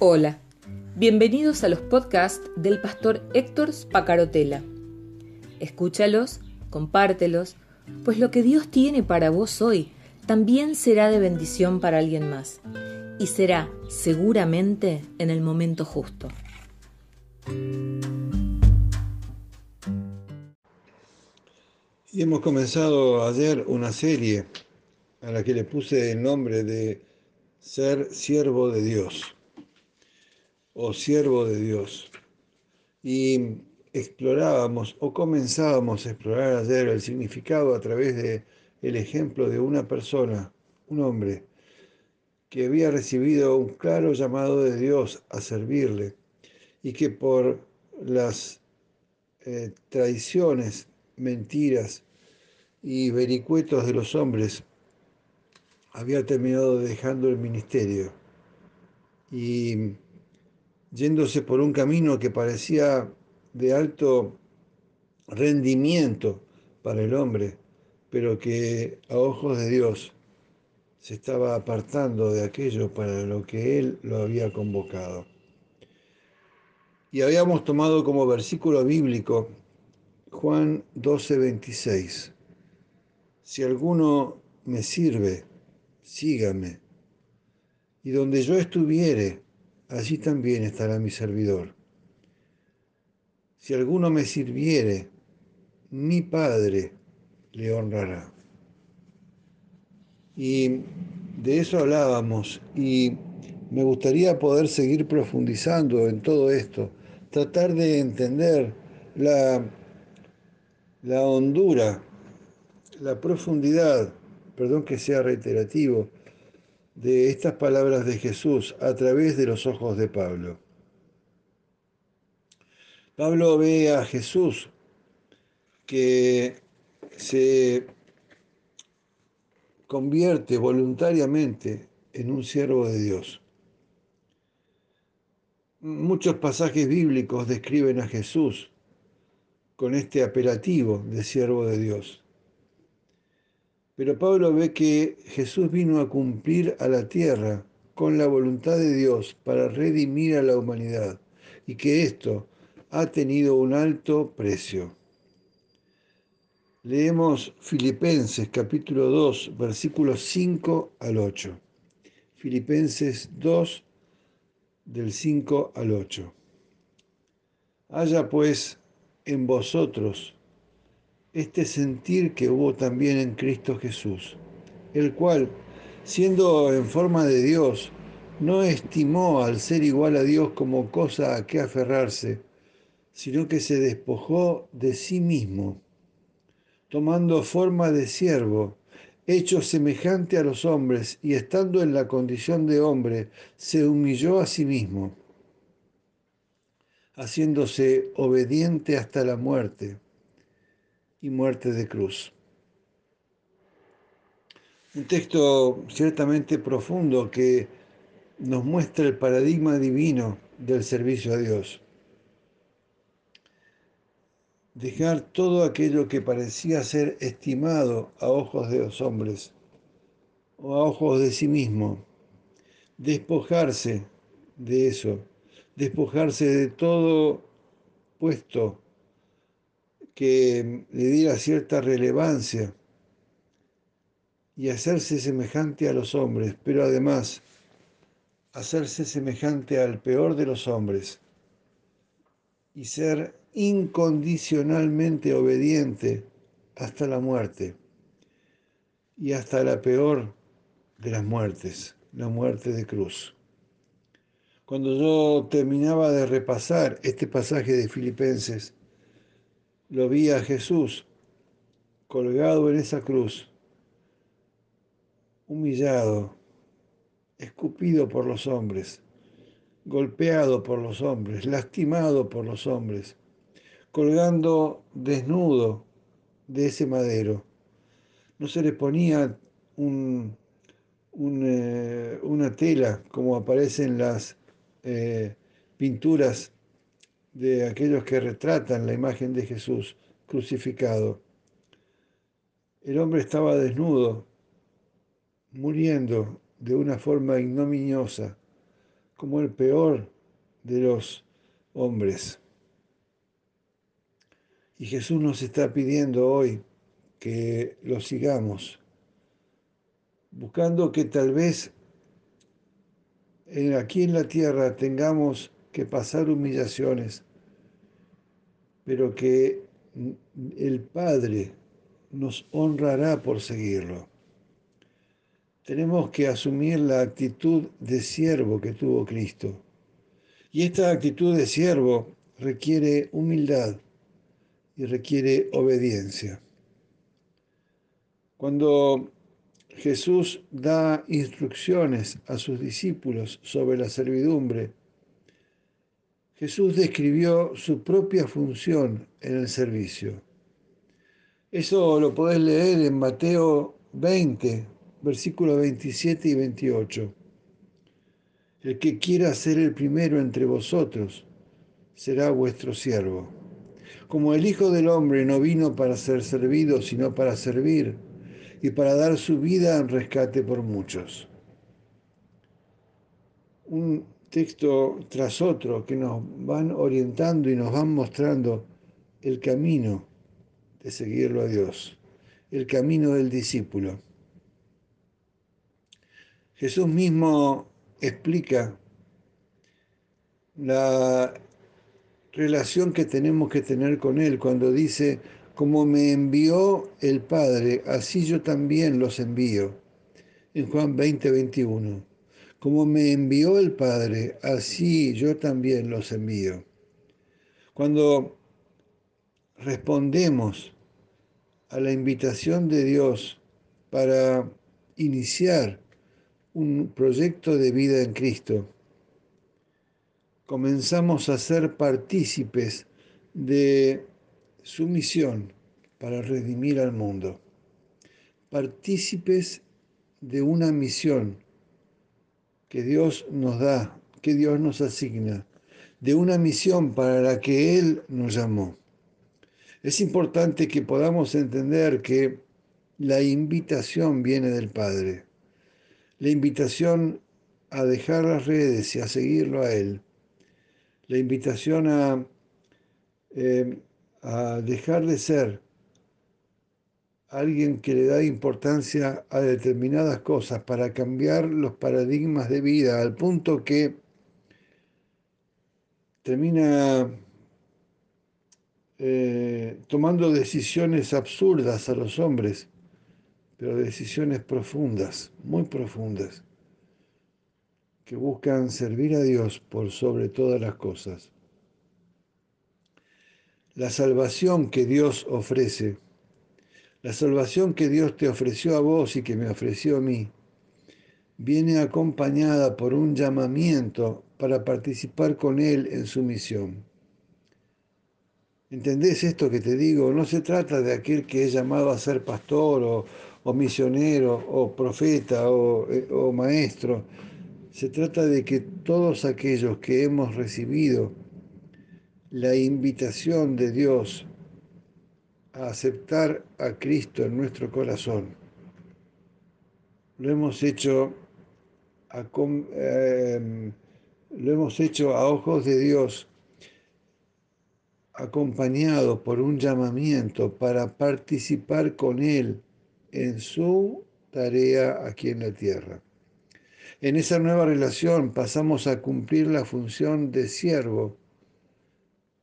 Hola, bienvenidos a los podcasts del pastor Héctor Spacarotela. Escúchalos, compártelos, pues lo que Dios tiene para vos hoy también será de bendición para alguien más y será seguramente en el momento justo. Y hemos comenzado ayer una serie a la que le puse el nombre de Ser siervo de Dios o siervo de Dios. Y explorábamos o comenzábamos a explorar ayer el significado a través de el ejemplo de una persona, un hombre, que había recibido un claro llamado de Dios a servirle y que por las eh, traiciones, mentiras y vericuetos de los hombres había terminado dejando el ministerio y yéndose por un camino que parecía de alto rendimiento para el hombre, pero que a ojos de Dios se estaba apartando de aquello para lo que Él lo había convocado. Y habíamos tomado como versículo bíblico Juan 12, 26. Si alguno me sirve, sígame. Y donde yo estuviere, allí también estará mi servidor. Si alguno me sirviere, mi Padre le honrará. Y de eso hablábamos y me gustaría poder seguir profundizando en todo esto, tratar de entender la, la hondura, la profundidad, perdón que sea reiterativo, de estas palabras de Jesús a través de los ojos de Pablo. Pablo ve a Jesús que se convierte voluntariamente en un siervo de Dios. Muchos pasajes bíblicos describen a Jesús con este apelativo de siervo de Dios. Pero Pablo ve que Jesús vino a cumplir a la tierra con la voluntad de Dios para redimir a la humanidad y que esto ha tenido un alto precio. Leemos Filipenses capítulo 2, versículos 5 al 8. Filipenses 2, del 5 al 8. Haya pues en vosotros este sentir que hubo también en Cristo Jesús, el cual, siendo en forma de Dios, no estimó al ser igual a Dios como cosa a que aferrarse, sino que se despojó de sí mismo, tomando forma de siervo, hecho semejante a los hombres, y estando en la condición de hombre, se humilló a sí mismo, haciéndose obediente hasta la muerte y muerte de cruz. Un texto ciertamente profundo que nos muestra el paradigma divino del servicio a Dios. Dejar todo aquello que parecía ser estimado a ojos de los hombres o a ojos de sí mismo. Despojarse de eso, despojarse de todo puesto que le diera cierta relevancia y hacerse semejante a los hombres, pero además hacerse semejante al peor de los hombres y ser incondicionalmente obediente hasta la muerte y hasta la peor de las muertes, la muerte de cruz. Cuando yo terminaba de repasar este pasaje de Filipenses, lo vi a Jesús colgado en esa cruz, humillado, escupido por los hombres, golpeado por los hombres, lastimado por los hombres, colgando desnudo de ese madero. No se le ponía un, eh, una tela como aparece en las eh, pinturas de aquellos que retratan la imagen de Jesús crucificado. El hombre estaba desnudo, muriendo de una forma ignominiosa, como el peor de los hombres. Y Jesús nos está pidiendo hoy que lo sigamos, buscando que tal vez aquí en la tierra tengamos que pasar humillaciones, pero que el Padre nos honrará por seguirlo. Tenemos que asumir la actitud de siervo que tuvo Cristo. Y esta actitud de siervo requiere humildad y requiere obediencia. Cuando Jesús da instrucciones a sus discípulos sobre la servidumbre, Jesús describió su propia función en el servicio. Eso lo podés leer en Mateo 20, versículos 27 y 28. El que quiera ser el primero entre vosotros será vuestro siervo. Como el Hijo del Hombre no vino para ser servido, sino para servir y para dar su vida en rescate por muchos. Un texto tras otro que nos van orientando y nos van mostrando el camino de seguirlo a Dios, el camino del discípulo. Jesús mismo explica la relación que tenemos que tener con Él cuando dice, como me envió el Padre, así yo también los envío. En Juan 20, 21. Como me envió el Padre, así yo también los envío. Cuando respondemos a la invitación de Dios para iniciar un proyecto de vida en Cristo, comenzamos a ser partícipes de su misión para redimir al mundo, partícipes de una misión que Dios nos da, que Dios nos asigna, de una misión para la que Él nos llamó. Es importante que podamos entender que la invitación viene del Padre, la invitación a dejar las redes y a seguirlo a Él la invitación a, eh, dejar de ser alguien que le da importancia a determinadas cosas para cambiar los paradigmas de vida al punto que termina eh, tomando decisiones absurdas a los hombres, pero decisiones profundas, muy profundas que buscan servir a Dios por sobre todas las cosas. La salvación que Dios ofrece, la salvación que Dios te ofreció a vos y que me ofreció a mí, viene acompañada por un llamamiento para participar con Él en su misión. ¿Entendés esto que te digo? No se trata de aquel que es llamado a ser pastor o, misionero o profeta eh, o maestro se trata de que todos aquellos que hemos recibido la invitación de Dios aceptar a Cristo en nuestro corazón, lo hemos hecho em, lo hemos hecho a ojos de Dios, acompañado por un llamamiento para participar con Él en su tarea aquí en la tierra. En esa nueva relación pasamos a cumplir la función de siervo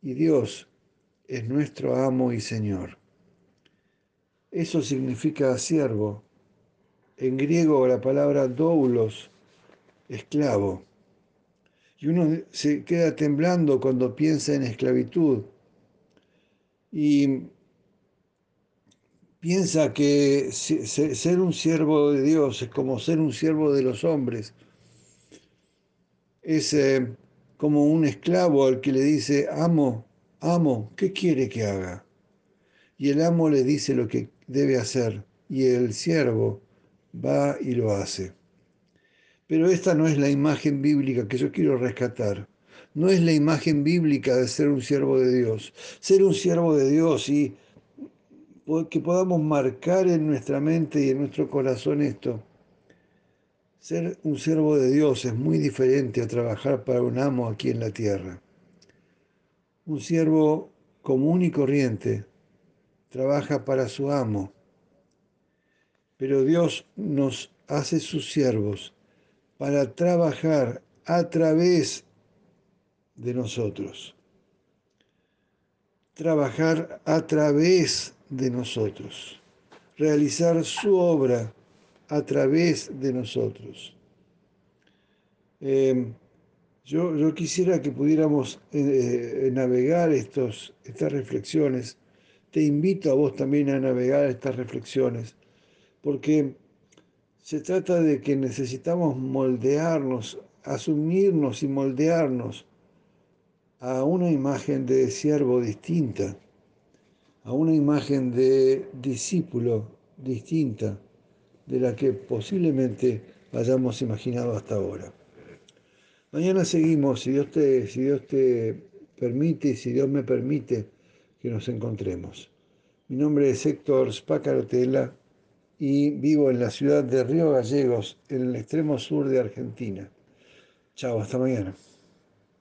y Dios es nuestro amo y Señor. Eso significa siervo. En griego la palabra doulos, esclavo. Y uno se queda temblando cuando piensa en esclavitud. Y piensa que ser un siervo de Dios es como ser un siervo de los hombres. Es eh, como un esclavo al que le dice, amo, amo, ¿qué quiere que haga? Y el amo le dice lo que debe hacer y el siervo va y lo hace. Pero esta no es la imagen bíblica que yo quiero rescatar. No es la imagen bíblica de ser un siervo de Dios. Ser un siervo de Dios y que podamos marcar en nuestra mente y en nuestro corazón esto. Ser un siervo de Dios es muy diferente a trabajar para un amo aquí en la tierra. Un siervo común y corriente trabaja para su amo, pero Dios nos hace sus siervos para trabajar a través de nosotros. Trabajar a través de nosotros. Realizar su obra a través de nosotros. Eh, yo, quisiera que pudiéramos eh, eh, navegar estos, estas reflexiones. Te invito a vos también a navegar estas reflexiones, porque se trata de que necesitamos moldearnos, asumirnos y moldearnos a una imagen de siervo distinta, a una imagen de discípulo distinta de la que posiblemente hayamos imaginado hasta ahora. Mañana seguimos, si Dios te, si Dios te permite y si Dios me permite que nos encontremos. Mi nombre es Héctor Spacarotela y vivo en la ciudad de Río Gallegos, en el extremo sur de Argentina. Chao, hasta mañana.